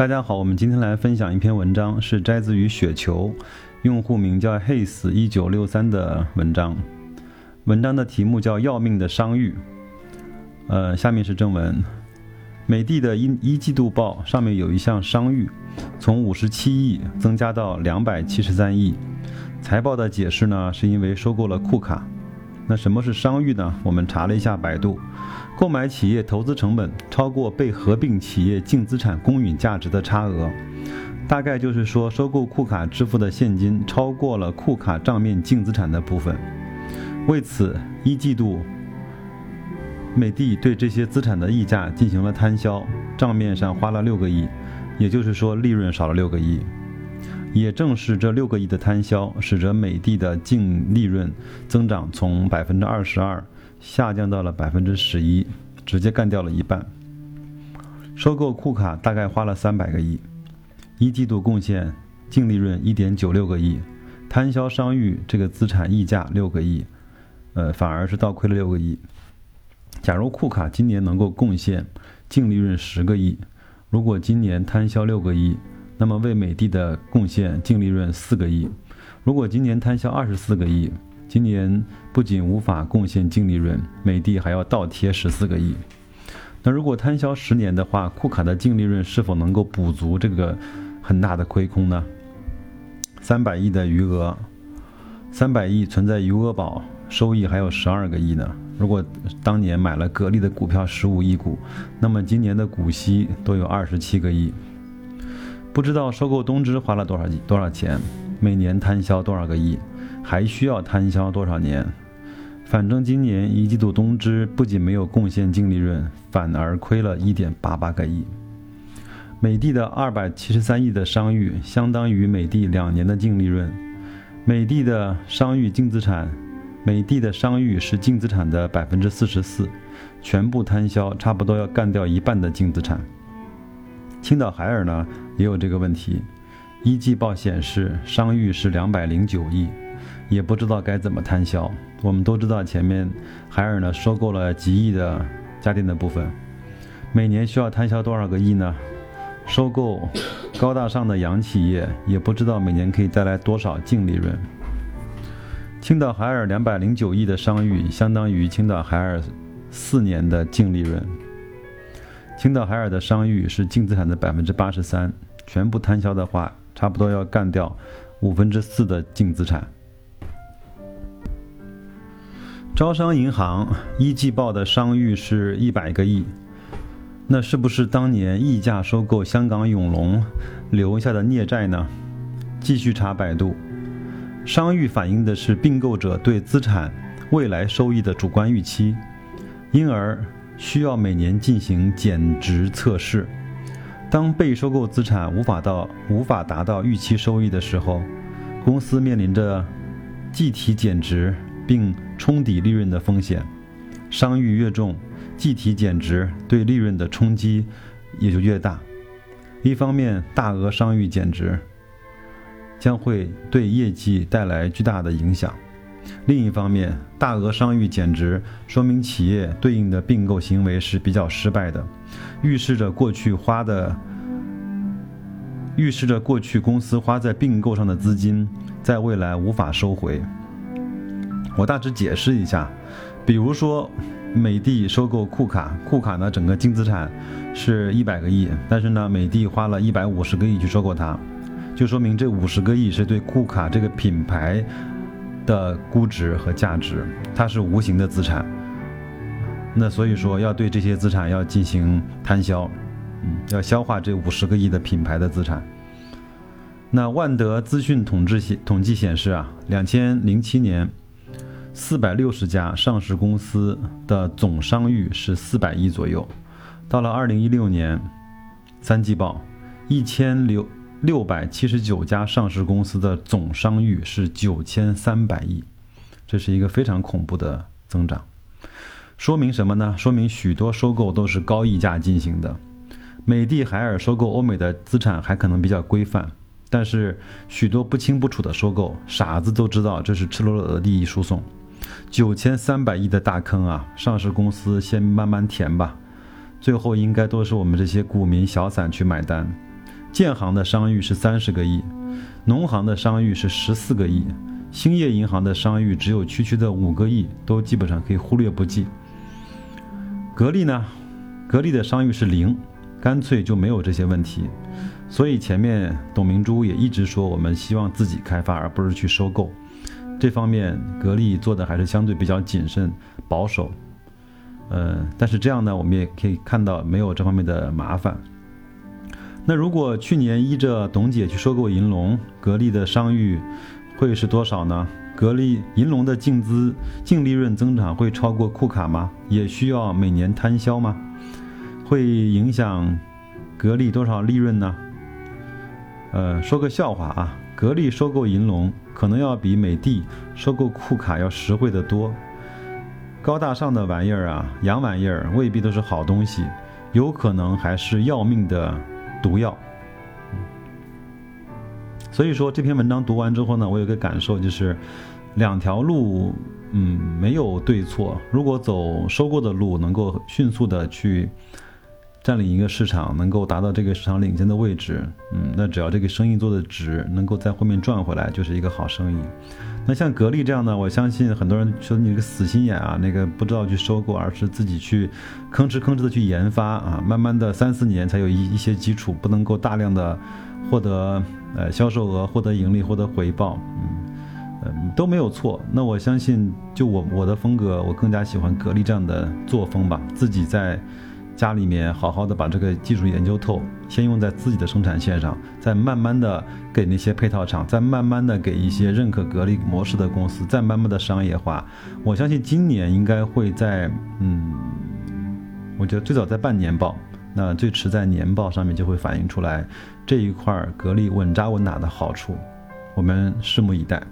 大家好，我们今天来分享一篇文章，是摘自于雪球，用户名叫 Hays 一九六三的文章。文章的题目叫《要命的商誉》。呃，下面是正文。美的的一一季度报上面有一项商誉，从五十七亿增加到两百七十三亿。财报的解释呢，是因为收购了库卡。那什么是商誉呢？我们查了一下百度，购买企业投资成本超过被合并企业净资产公允价值的差额，大概就是说收购库卡支付的现金超过了库卡账面净资产的部分。为此，一季度美的对这些资产的溢价进行了摊销，账面上花了六个亿，也就是说利润少了六个亿。也正是这六个亿的摊销，使得美的的净利润增长从百分之二十二下降到了百分之十一，直接干掉了一半。收购库卡大概花了三百个亿，一季度贡献净利润一点九六个亿，摊销商誉这个资产溢价六个亿，呃，反而是倒亏了六个亿。假如库卡今年能够贡献净利润十个亿，如果今年摊销六个亿。那么为美的的贡献净利润四个亿，如果今年摊销二十四个亿，今年不仅无法贡献净利润，美的还要倒贴十四个亿。那如果摊销十年的话，库卡的净利润是否能够补足这个很大的亏空呢？三百亿的余额，三百亿存在余额宝，收益还有十二个亿呢。如果当年买了格力的股票十五亿股，那么今年的股息都有二十七个亿。不知道收购东芝花了多少多少钱，每年摊销多少个亿，还需要摊销多少年？反正今年一季度东芝不仅没有贡献净利润，反而亏了一点八八个亿。美的的二百七十三亿的商誉，相当于美的两年的净利润。美的的商誉净资产，美的的商誉是净资产的百分之四十四，全部摊销，差不多要干掉一半的净资产。青岛海尔呢也有这个问题，一季报显示商誉是两百零九亿，也不知道该怎么摊销。我们都知道前面海尔呢收购了几亿的家电的部分，每年需要摊销多少个亿呢？收购高大上的洋企业，也不知道每年可以带来多少净利润。青岛海尔两百零九亿的商誉，相当于青岛海尔四年的净利润。青岛海尔的商誉是净资产的百分之八十三，全部摊销的话，差不多要干掉五分之四的净资产。招商银行一季报的商誉是一百个亿，那是不是当年溢价收购香港永隆留下的孽债呢？继续查百度，商誉反映的是并购者对资产未来收益的主观预期，因而。需要每年进行减值测试。当被收购资产无法到无法达到预期收益的时候，公司面临着计提减值并冲抵利润的风险。商誉越重，计提减值对利润的冲击也就越大。一方面，大额商誉减值将会对业绩带来巨大的影响。另一方面，大额商誉减值说明企业对应的并购行为是比较失败的，预示着过去花的，预示着过去公司花在并购上的资金在未来无法收回。我大致解释一下，比如说美的收购库卡，库卡呢整个净资产是一百个亿，但是呢美的花了一百五十个亿去收购它，就说明这五十个亿是对库卡这个品牌。的估值和价值，它是无形的资产。那所以说，要对这些资产要进行摊销，嗯，要消化这五十个亿的品牌的资产。那万德资讯统计显统计显示啊，两千零七年，四百六十家上市公司的总商誉是四百亿左右。到了二零一六年三季报，一千六。六百七十九家上市公司的总商誉是九千三百亿，这是一个非常恐怖的增长。说明什么呢？说明许多收购都是高溢价进行的。美的海尔收购欧美的资产还可能比较规范，但是许多不清不楚的收购，傻子都知道这是赤裸裸的利益输送。九千三百亿的大坑啊！上市公司先慢慢填吧，最后应该都是我们这些股民小散去买单。建行的商誉是三十个亿，农行的商誉是十四个亿，兴业银行的商誉只有区区的五个亿，都基本上可以忽略不计。格力呢，格力的商誉是零，干脆就没有这些问题。所以前面董明珠也一直说，我们希望自己开发，而不是去收购。这方面格力做的还是相对比较谨慎保守。呃，但是这样呢，我们也可以看到没有这方面的麻烦。那如果去年依着董姐去收购银龙，格力的商誉会是多少呢？格力银龙的净资净利润增长会超过库卡吗？也需要每年摊销吗？会影响格力多少利润呢？呃，说个笑话啊，格力收购银龙可能要比美的收购库卡要实惠得多。高大上的玩意儿啊，洋玩意儿未必都是好东西，有可能还是要命的毒药。所以说这篇文章读完之后呢，我有个感受就是，两条路，嗯，没有对错。如果走收购的路，能够迅速的去。占领一个市场，能够达到这个市场领先的位置，嗯，那只要这个生意做的值，能够在后面赚回来，就是一个好生意。那像格力这样的，我相信很多人说你这个死心眼啊，那个不知道去收购，而是自己去吭哧吭哧的去研发啊，慢慢的三四年才有一一些基础，不能够大量的获得呃销售额、获得盈利、获得回报，嗯，呃都没有错。那我相信，就我我的风格，我更加喜欢格力这样的作风吧，自己在。家里面好好的把这个技术研究透，先用在自己的生产线上，再慢慢的给那些配套厂，再慢慢的给一些认可格力模式的公司，再慢慢的商业化。我相信今年应该会在，嗯，我觉得最早在半年报，那最迟在年报上面就会反映出来这一块格力稳扎稳打的好处，我们拭目以待。